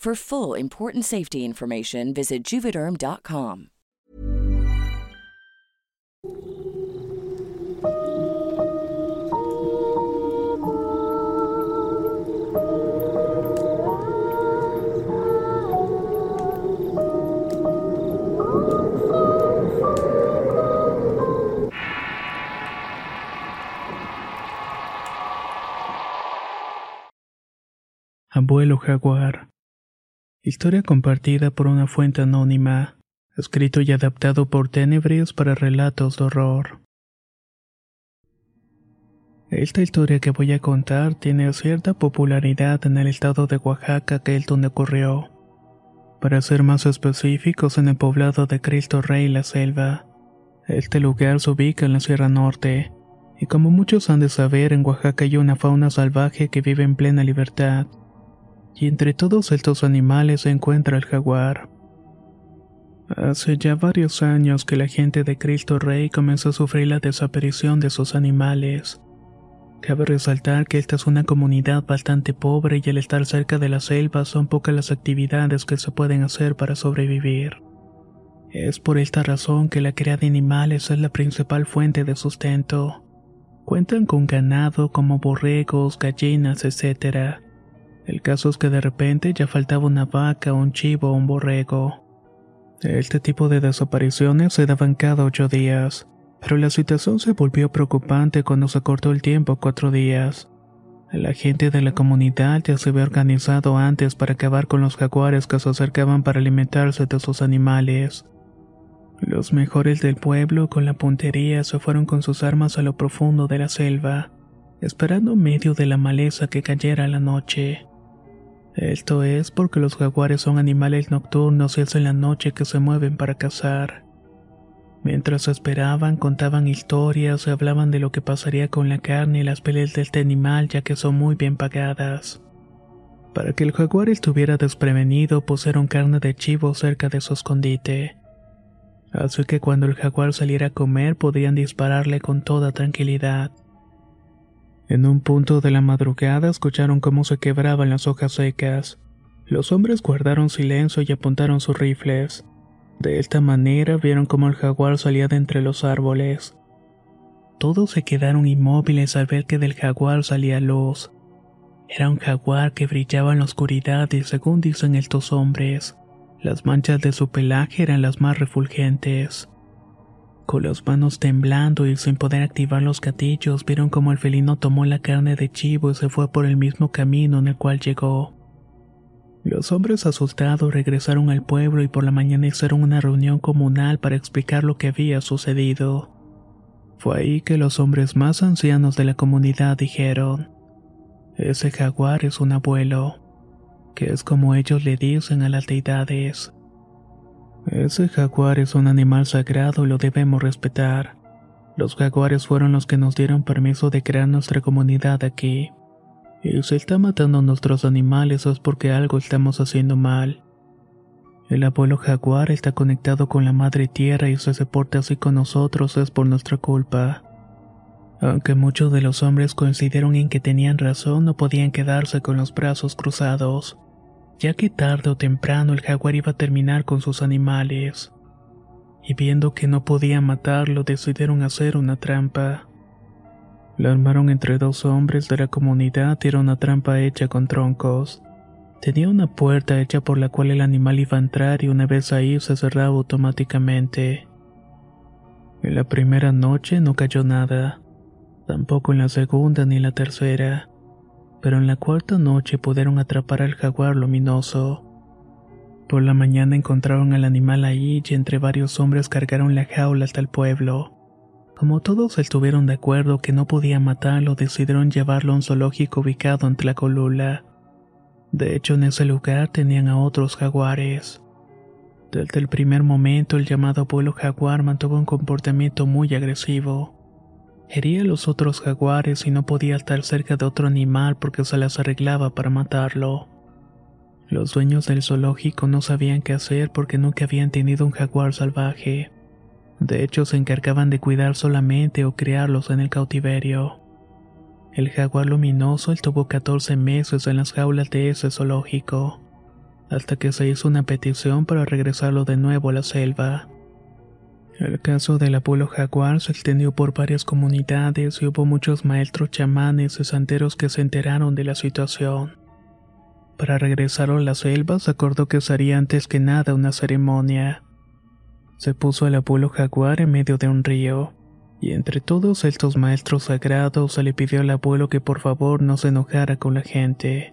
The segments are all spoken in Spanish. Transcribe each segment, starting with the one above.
For full important safety information, visit juvederm.com. Abuelo Jaguar. Historia compartida por una fuente anónima. Escrito y adaptado por Tenebris para relatos de horror. Esta historia que voy a contar tiene cierta popularidad en el estado de Oaxaca que es donde ocurrió. Para ser más específicos, en el poblado de Cristo Rey La Selva. Este lugar se ubica en la Sierra Norte, y como muchos han de saber, en Oaxaca hay una fauna salvaje que vive en plena libertad y entre todos estos animales se encuentra el jaguar. Hace ya varios años que la gente de Cristo Rey comenzó a sufrir la desaparición de sus animales. Cabe resaltar que esta es una comunidad bastante pobre y al estar cerca de la selva son pocas las actividades que se pueden hacer para sobrevivir. Es por esta razón que la cría de animales es la principal fuente de sustento. Cuentan con ganado como borregos, gallinas, etc el caso es que de repente ya faltaba una vaca, un chivo o un borrego. Este tipo de desapariciones se daban cada ocho días, pero la situación se volvió preocupante cuando se cortó el tiempo a cuatro días. La gente de la comunidad ya se había organizado antes para acabar con los jaguares que se acercaban para alimentarse de sus animales. Los mejores del pueblo con la puntería se fueron con sus armas a lo profundo de la selva, esperando en medio de la maleza que cayera la noche. Esto es porque los jaguares son animales nocturnos y es en la noche que se mueven para cazar. Mientras esperaban, contaban historias y hablaban de lo que pasaría con la carne y las pieles de este animal ya que son muy bien pagadas. Para que el jaguar estuviera desprevenido, pusieron carne de chivo cerca de su escondite. Así que cuando el jaguar saliera a comer podían dispararle con toda tranquilidad. En un punto de la madrugada escucharon cómo se quebraban las hojas secas. Los hombres guardaron silencio y apuntaron sus rifles. De esta manera vieron cómo el jaguar salía de entre los árboles. Todos se quedaron inmóviles al ver que del jaguar salía luz. Era un jaguar que brillaba en la oscuridad y según dicen estos hombres, las manchas de su pelaje eran las más refulgentes. Con las manos temblando y sin poder activar los gatillos, vieron como el felino tomó la carne de chivo y se fue por el mismo camino en el cual llegó. Los hombres asustados regresaron al pueblo y por la mañana hicieron una reunión comunal para explicar lo que había sucedido. Fue ahí que los hombres más ancianos de la comunidad dijeron, ese jaguar es un abuelo, que es como ellos le dicen a las deidades. Ese jaguar es un animal sagrado y lo debemos respetar. Los jaguares fueron los que nos dieron permiso de crear nuestra comunidad aquí. Y si está matando a nuestros animales es porque algo estamos haciendo mal. El abuelo jaguar está conectado con la madre tierra y si se porta así con nosotros es por nuestra culpa. Aunque muchos de los hombres coincidieron en que tenían razón, no podían quedarse con los brazos cruzados ya que tarde o temprano el jaguar iba a terminar con sus animales. Y viendo que no podían matarlo, decidieron hacer una trampa. La armaron entre dos hombres de la comunidad y era una trampa hecha con troncos. Tenía una puerta hecha por la cual el animal iba a entrar y una vez ahí se cerraba automáticamente. En la primera noche no cayó nada, tampoco en la segunda ni la tercera, pero en la cuarta noche pudieron atrapar al jaguar luminoso. Por la mañana encontraron al animal ahí y entre varios hombres cargaron la jaula hasta el pueblo. Como todos estuvieron de acuerdo que no podían matarlo, decidieron llevarlo a un zoológico ubicado entre la colula. De hecho, en ese lugar tenían a otros jaguares. Desde el primer momento, el llamado abuelo jaguar mantuvo un comportamiento muy agresivo. Hería a los otros jaguares y no podía estar cerca de otro animal porque se las arreglaba para matarlo. Los dueños del zoológico no sabían qué hacer porque nunca habían tenido un jaguar salvaje. De hecho, se encargaban de cuidar solamente o criarlos en el cautiverio. El jaguar luminoso estuvo 14 meses en las jaulas de ese zoológico, hasta que se hizo una petición para regresarlo de nuevo a la selva. El caso del abuelo jaguar se extendió por varias comunidades y hubo muchos maestros chamanes y santeros que se enteraron de la situación. Para regresarlo a la selva se acordó que sería antes que nada una ceremonia se puso el abuelo jaguar en medio de un río, y entre todos estos maestros sagrados se le pidió al abuelo que por favor no se enojara con la gente.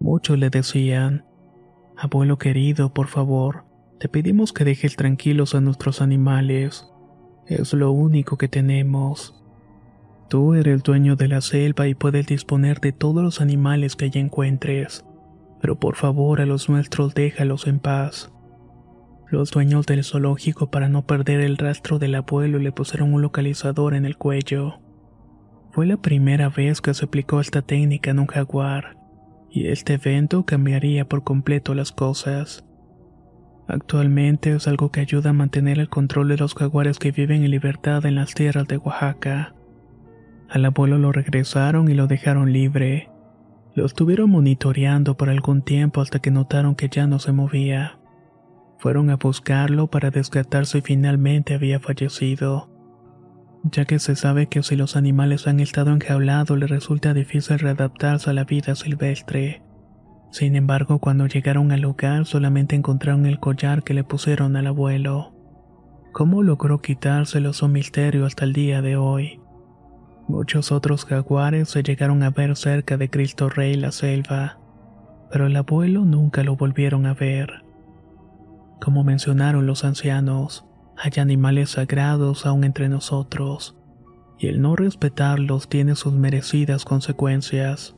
Muchos le decían, Abuelo querido, por favor, te pedimos que dejes tranquilos a nuestros animales. Es lo único que tenemos. Tú eres el dueño de la selva y puedes disponer de todos los animales que allí encuentres, pero por favor a los nuestros déjalos en paz. Los dueños del zoológico para no perder el rastro del abuelo le pusieron un localizador en el cuello. Fue la primera vez que se aplicó esta técnica en un jaguar, y este evento cambiaría por completo las cosas. Actualmente es algo que ayuda a mantener el control de los jaguares que viven en libertad en las tierras de Oaxaca. Al abuelo lo regresaron y lo dejaron libre. Lo estuvieron monitoreando por algún tiempo hasta que notaron que ya no se movía. Fueron a buscarlo para descartar si finalmente había fallecido, ya que se sabe que si los animales han estado enjaulados les resulta difícil readaptarse a la vida silvestre. Sin embargo, cuando llegaron al lugar solamente encontraron el collar que le pusieron al abuelo. ¿Cómo logró quitárselo es un misterio hasta el día de hoy. Muchos otros jaguares se llegaron a ver cerca de Cristo Rey la selva, pero el abuelo nunca lo volvieron a ver. Como mencionaron los ancianos, hay animales sagrados aún entre nosotros, y el no respetarlos tiene sus merecidas consecuencias.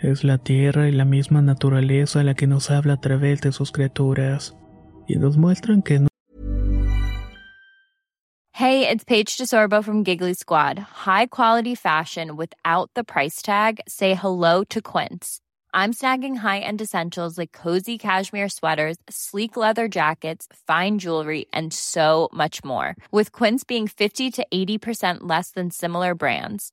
Es la tierra y la misma naturaleza la que nos habla a través de sus criaturas, y nos muestran que no Hey, it's Paige DeSorbo from Giggly Squad. High quality fashion without the price tag. Say hello to Quince. I'm snagging high-end essentials like cozy cashmere sweaters, sleek leather jackets, fine jewelry, and so much more. With Quince being 50 to 80% less than similar brands.